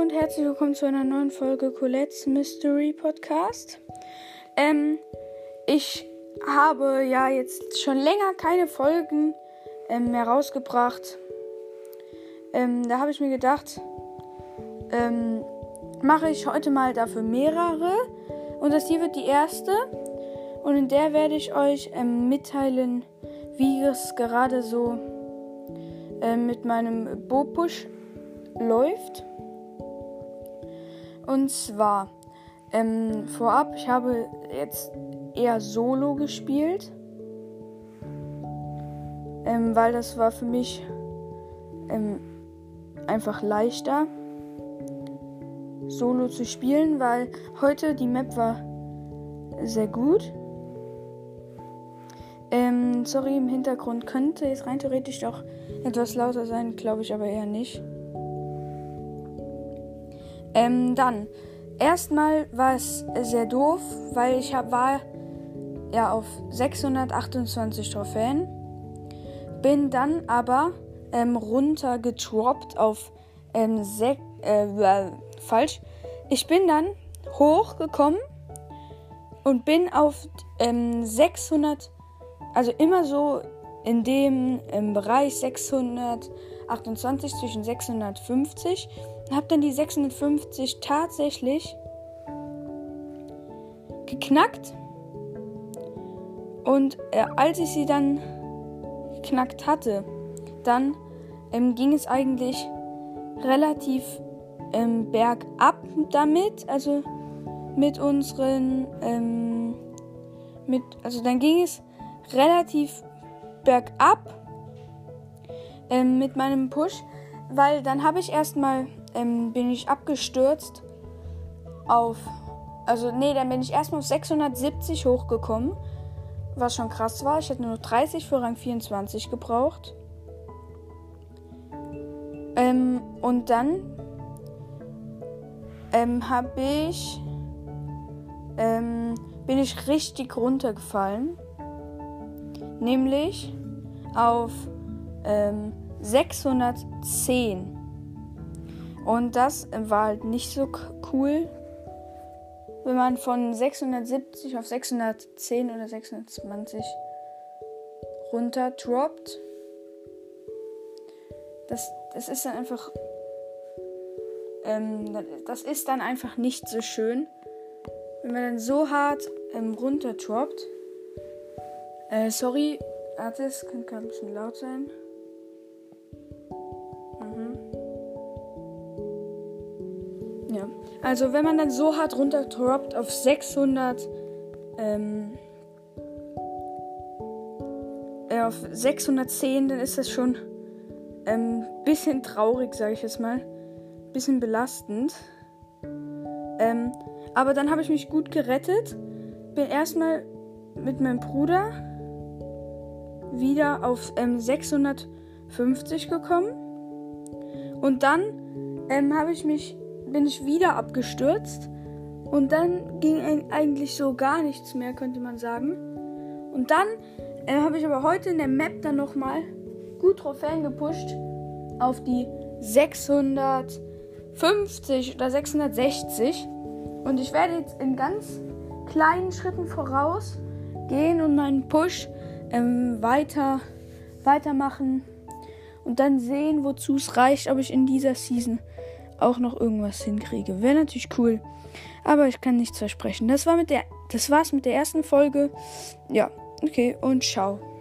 Und herzlich willkommen zu einer neuen Folge Colette's Mystery Podcast. Ähm, ich habe ja jetzt schon länger keine Folgen ähm, mehr rausgebracht. Ähm, da habe ich mir gedacht, ähm, mache ich heute mal dafür mehrere. Und das hier wird die erste. Und in der werde ich euch ähm, mitteilen, wie es gerade so äh, mit meinem Bopush läuft. Und zwar ähm, vorab, ich habe jetzt eher Solo gespielt, ähm, weil das war für mich ähm, einfach leichter, Solo zu spielen, weil heute die Map war sehr gut. Ähm, sorry, im Hintergrund könnte jetzt rein theoretisch auch etwas lauter sein, glaube ich aber eher nicht. Ähm, dann, erstmal war es sehr doof, weil ich hab, war ja auf 628 Trophäen. Bin dann aber ähm, runter getroppt auf ähm, sech, äh, falsch. Ich bin dann hochgekommen und bin auf ähm, 600, also immer so in dem im Bereich 628 zwischen 650 und habe dann die 650 tatsächlich geknackt. Und äh, als ich sie dann geknackt hatte, dann ähm, ging es eigentlich relativ ähm, bergab damit, also mit unseren, ähm, mit, also dann ging es relativ bergab ähm, mit meinem Push, weil dann habe ich erstmal ähm, bin ich abgestürzt auf. Also, nee, dann bin ich erstmal auf 670 hochgekommen. Was schon krass war. Ich hätte nur 30 für Rang 24 gebraucht. Ähm, und dann ähm, habe ich. Ähm, bin ich richtig runtergefallen. Nämlich auf ähm, 610. Und das war halt nicht so cool, wenn man von 670 auf 610 oder 620 runter droppt. Das, das ist dann einfach. Ähm, das ist dann einfach nicht so schön. Wenn man dann so hart ähm, runter droppt. Äh, sorry, Artis, könnte ein bisschen laut sein. Also wenn man dann so hart runterdroppt auf 600, ähm, äh, auf 610, dann ist das schon ein ähm, bisschen traurig, sage ich jetzt mal. Bisschen belastend. Ähm, aber dann habe ich mich gut gerettet. Bin erstmal mit meinem Bruder wieder auf ähm, 650 gekommen. Und dann ähm, habe ich mich bin ich wieder abgestürzt. Und dann ging eigentlich so gar nichts mehr, könnte man sagen. Und dann äh, habe ich aber heute in der Map dann nochmal gut Trophäen gepusht auf die 650 oder 660. Und ich werde jetzt in ganz kleinen Schritten voraus gehen und meinen Push ähm, weiter weitermachen und dann sehen, wozu es reicht, ob ich in dieser Season auch noch irgendwas hinkriege. Wäre natürlich cool. Aber ich kann nichts versprechen. Das war mit der. Das war's mit der ersten Folge. Ja, okay, und ciao.